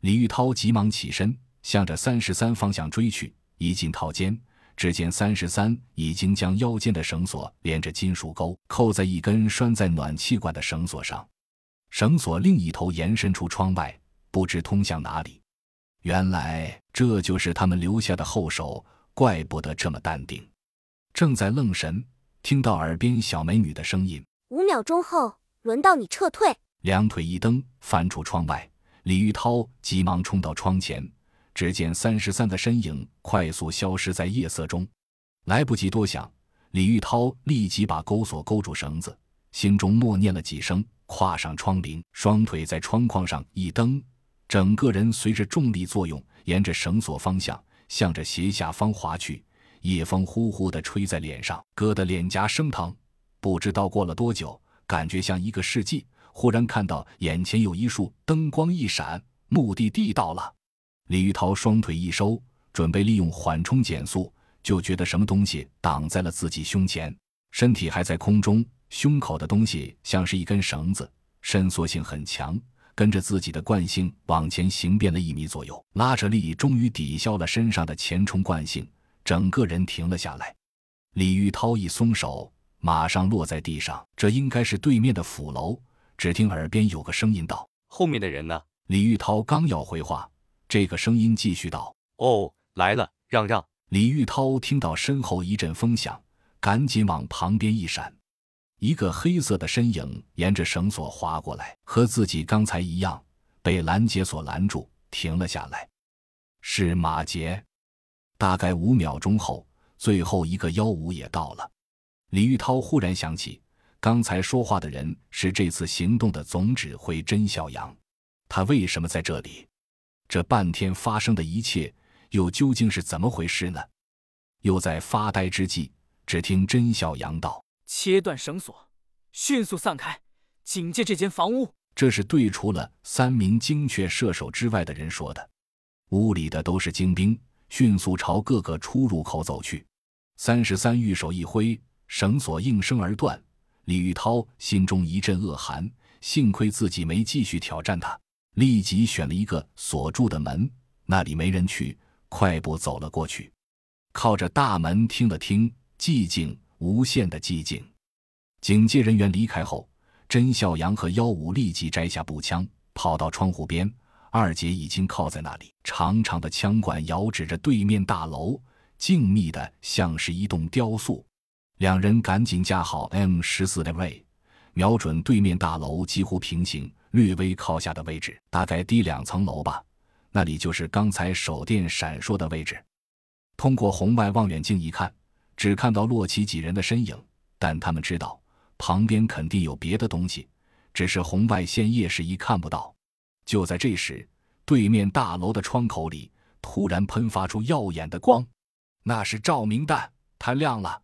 李玉涛急忙起身，向着三十三方向追去。一进套间，只见三十三已经将腰间的绳索连着金属钩扣在一根拴在暖气管的绳索上，绳索另一头延伸出窗外，不知通向哪里。原来这就是他们留下的后手，怪不得这么淡定。正在愣神，听到耳边小美女的声音：“五秒钟后，轮到你撤退。”两腿一蹬，翻出窗外。李玉涛急忙冲到窗前，只见三十三的身影快速消失在夜色中。来不及多想，李玉涛立即把钩索勾住绳子，心中默念了几声，跨上窗棂，双腿在窗框上一蹬。整个人随着重力作用，沿着绳索方向，向着斜下方滑去。夜风呼呼地吹在脸上，硌得脸颊生疼。不知道过了多久，感觉像一个世纪。忽然看到眼前有一束灯光一闪，目的地到了。李玉涛双腿一收，准备利用缓冲减速，就觉得什么东西挡在了自己胸前，身体还在空中，胸口的东西像是一根绳子，伸缩性很强。跟着自己的惯性往前行变了一米左右，拉扯力终于抵消了身上的前冲惯性，整个人停了下来。李玉涛一松手，马上落在地上。这应该是对面的府楼。只听耳边有个声音道：“后面的人呢？”李玉涛刚要回话，这个声音继续道：“哦，来了，让让。”李玉涛听到身后一阵风响，赶紧往旁边一闪。一个黑色的身影沿着绳索滑过来，和自己刚才一样，被拦截所拦住，停了下来。是马杰。大概五秒钟后，最后一个幺五也到了。李玉涛忽然想起，刚才说话的人是这次行动的总指挥甄小阳，他为什么在这里？这半天发生的一切又究竟是怎么回事呢？又在发呆之际，只听甄小阳道。切断绳索，迅速散开，警戒这间房屋。这是对除了三名精确射手之外的人说的。屋里的都是精兵，迅速朝各个出入口走去。三十三玉手一挥，绳索应声而断。李玉涛心中一阵恶寒，幸亏自己没继续挑战他，立即选了一个锁住的门，那里没人去，快步走了过去，靠着大门听了听，寂静。无限的寂静。警戒人员离开后，甄孝阳和幺五立即摘下步枪，跑到窗户边。二姐已经靠在那里，长长的枪管遥指着对面大楼，静谧的像是一栋雕塑。两人赶紧架好 M 十四的位，瞄准对面大楼几乎平行、略微靠下的位置，大概低两层楼吧。那里就是刚才手电闪烁的位置。通过红外望远镜一看。只看到洛奇几人的身影，但他们知道旁边肯定有别的东西，只是红外线夜视仪看不到。就在这时，对面大楼的窗口里突然喷发出耀眼的光，那是照明弹，它亮了。